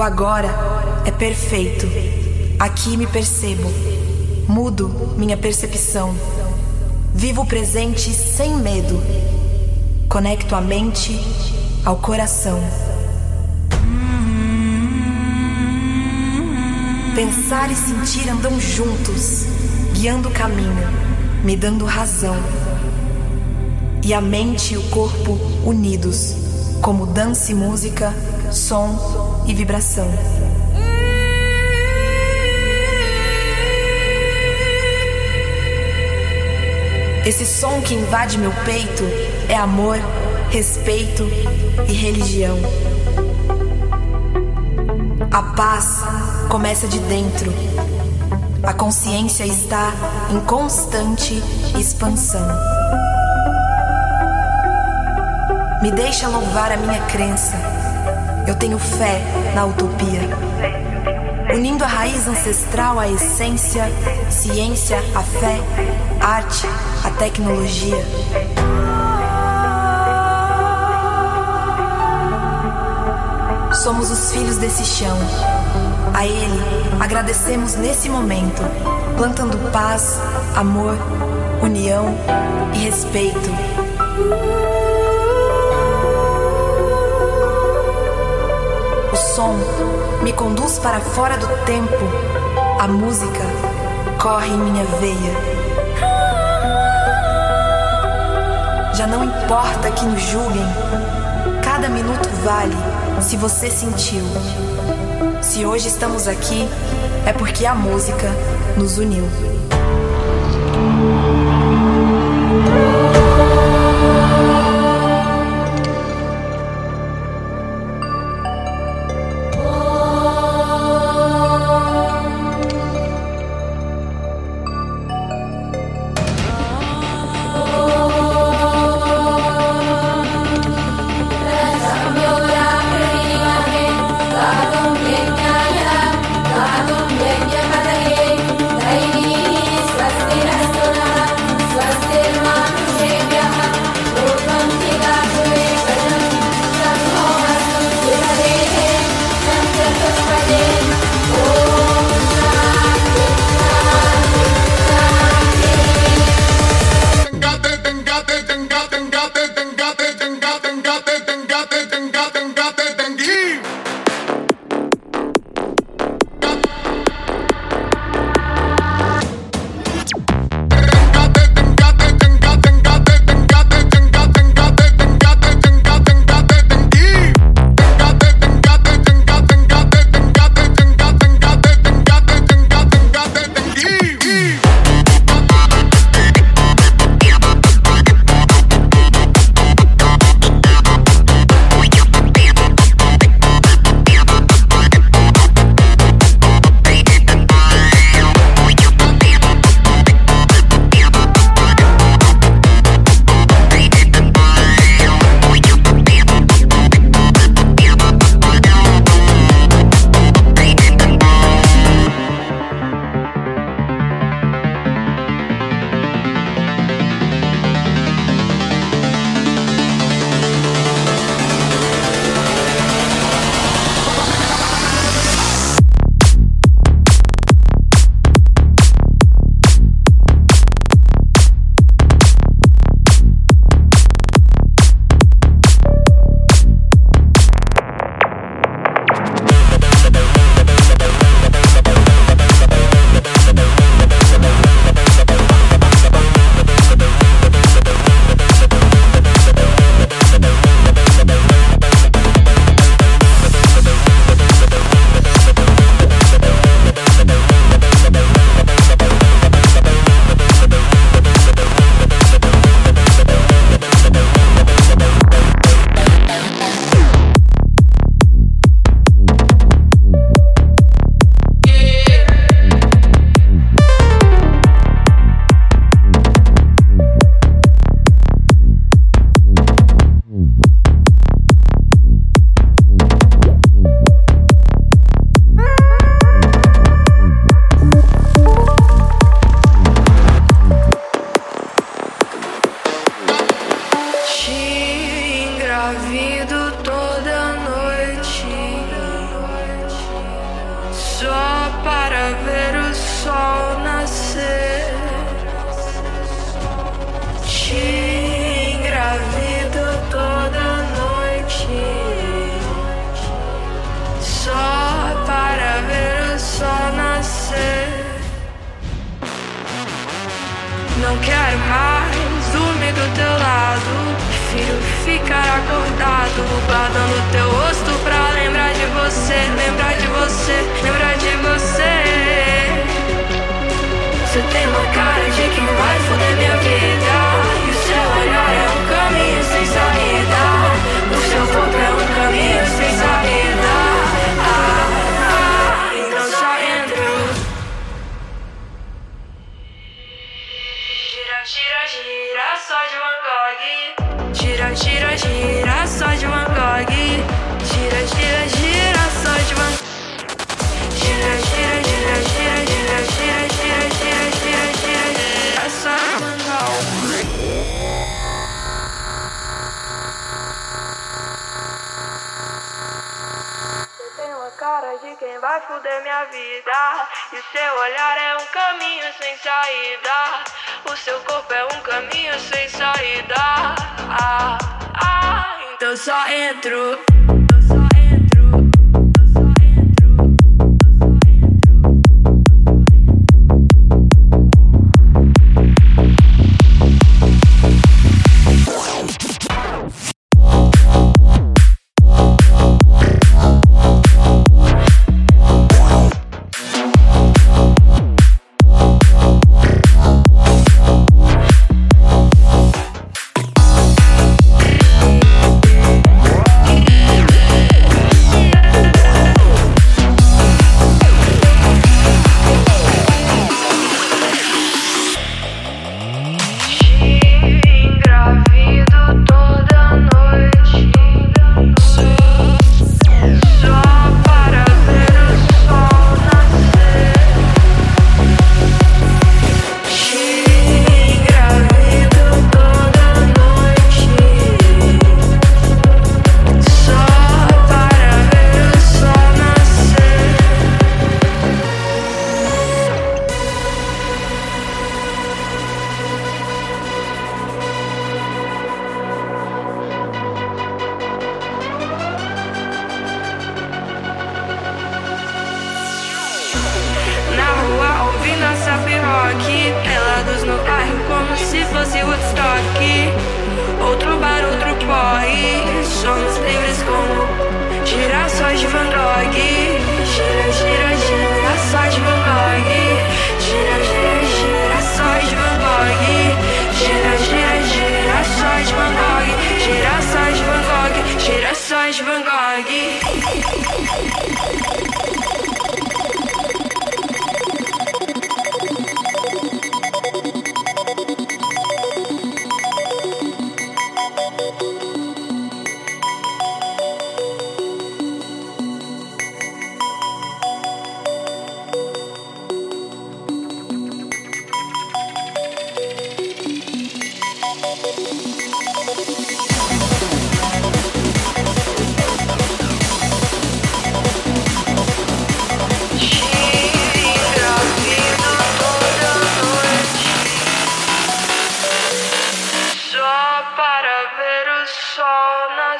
O agora é perfeito. Aqui me percebo. Mudo minha percepção. Vivo o presente sem medo. Conecto a mente ao coração. Pensar e sentir andam juntos, guiando o caminho, me dando razão. E a mente e o corpo unidos, como dança e música, som e vibração. Esse som que invade meu peito é amor, respeito e religião. A paz começa de dentro. A consciência está em constante expansão. Me deixa louvar a minha crença. Eu tenho fé na utopia. Unindo a raiz ancestral à essência, ciência, a fé, arte, a tecnologia. Somos os filhos desse chão. A Ele agradecemos nesse momento, plantando paz, amor, união e respeito. Som me conduz para fora do tempo. A música corre em minha veia. Já não importa que nos julguem, cada minuto vale se você sentiu. Se hoje estamos aqui, é porque a música nos uniu.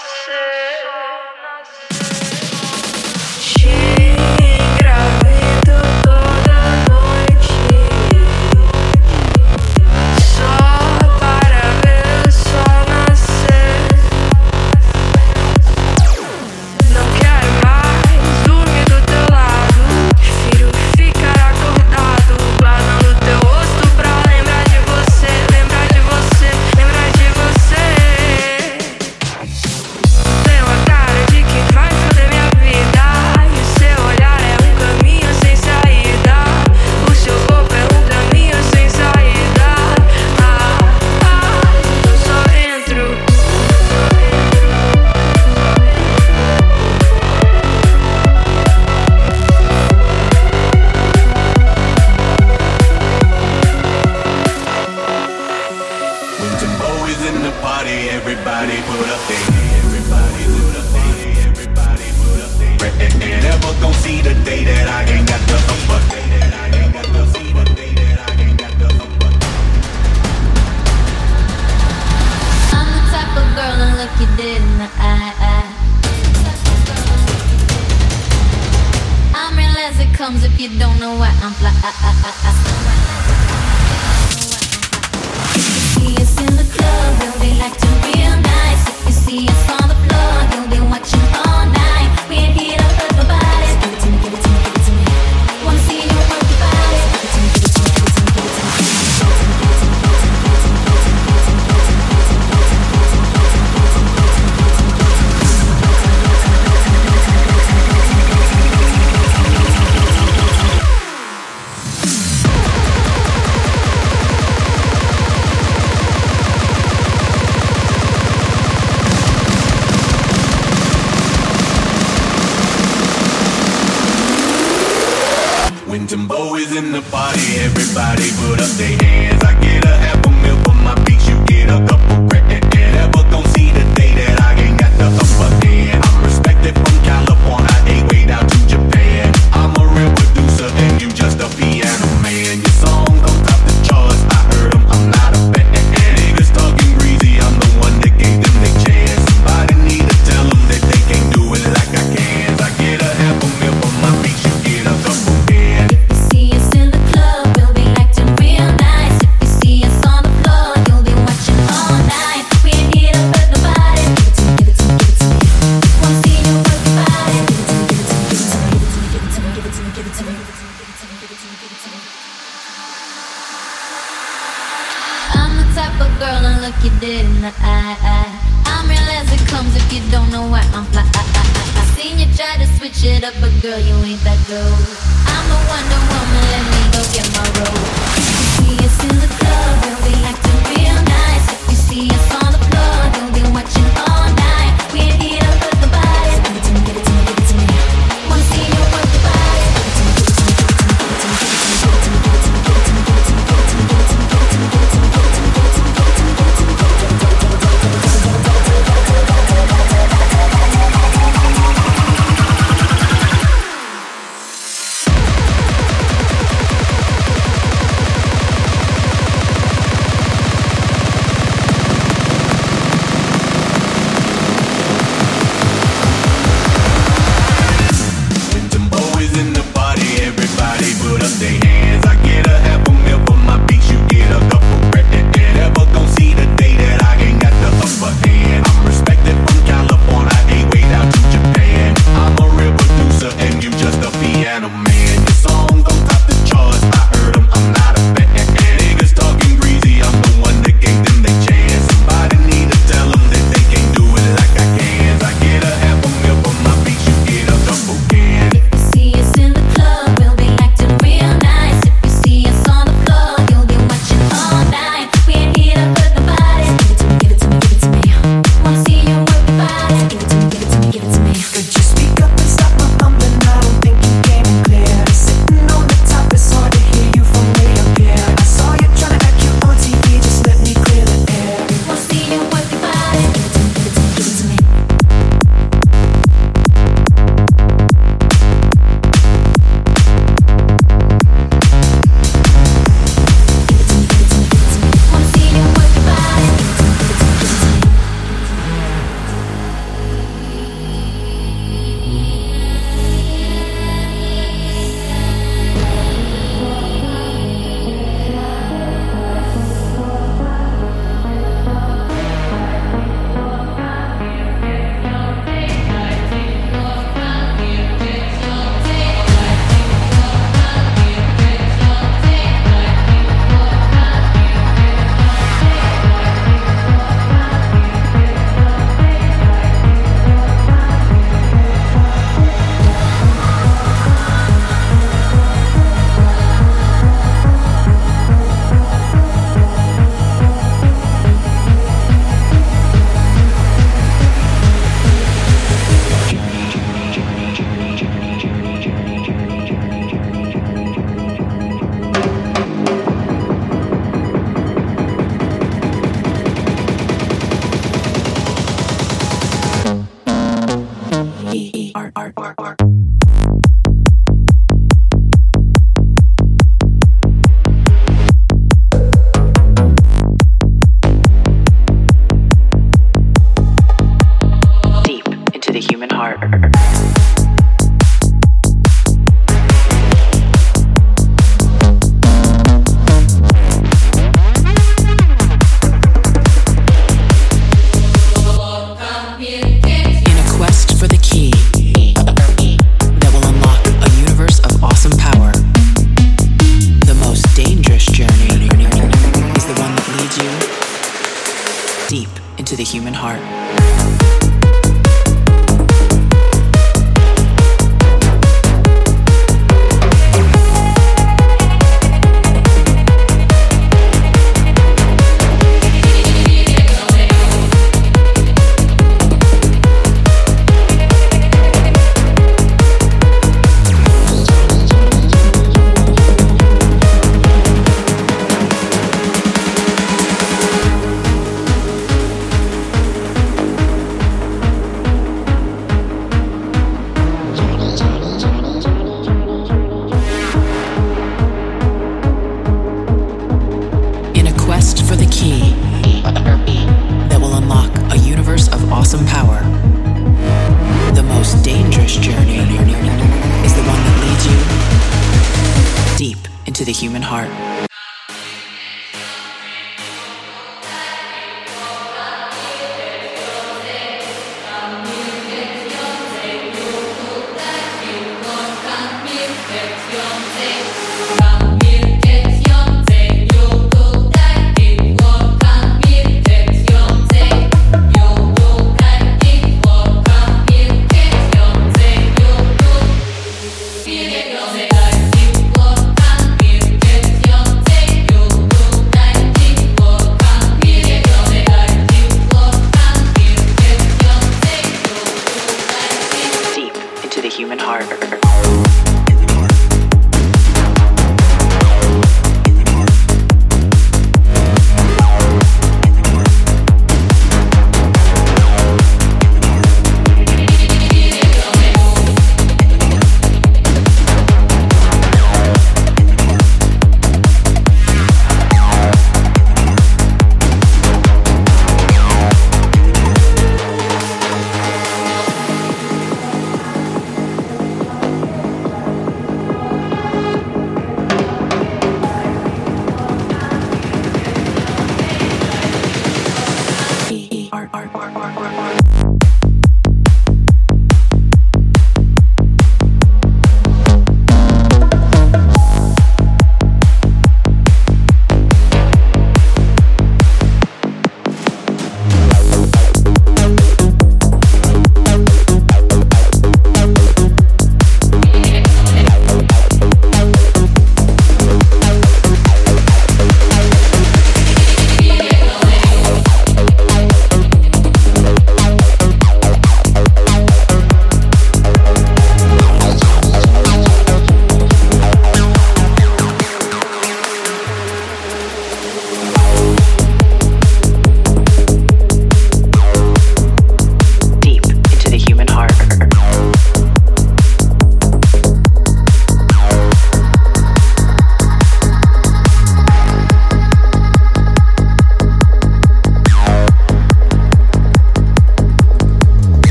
sing.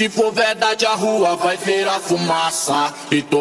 Se for verdade, a rua vai ver a fumaça. E tô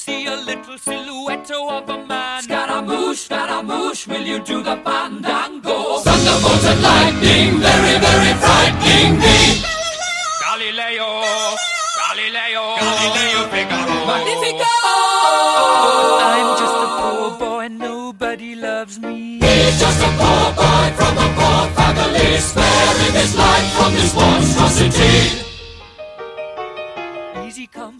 see a little silhouette of a man. Scaramouche, Scaramouche, will you do the fandango? Thunderbolt and lightning, very, very frightening me. Galileo, Galileo, Galileo Figaro. Magnifico! I'm just a poor boy, nobody loves me. He's just a poor boy from a poor family, sparing his life from this monstrosity. Easy come,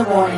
More.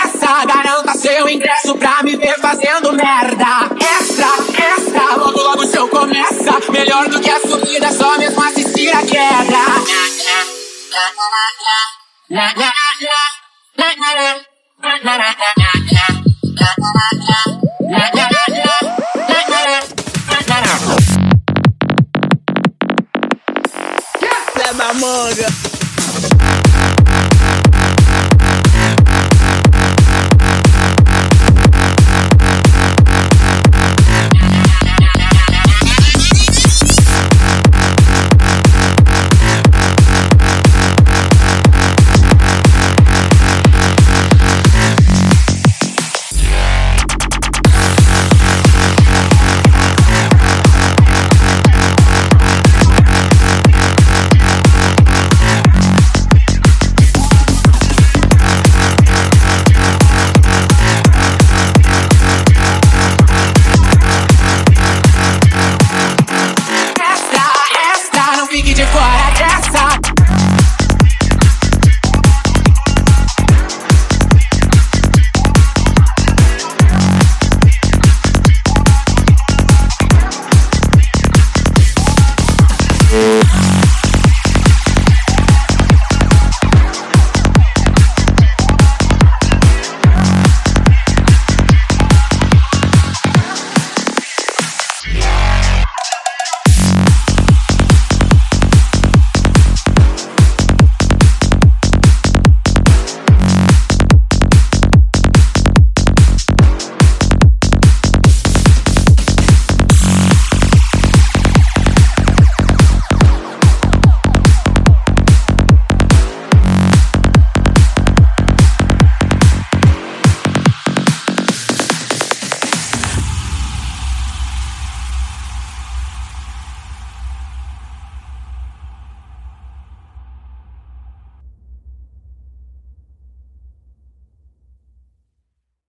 depressa. Garanta seu ingresso pra me ver fazendo merda. Extra, extra, logo logo o show começa. Melhor do que a subida, só mesmo assistir a queda. Pé na manga.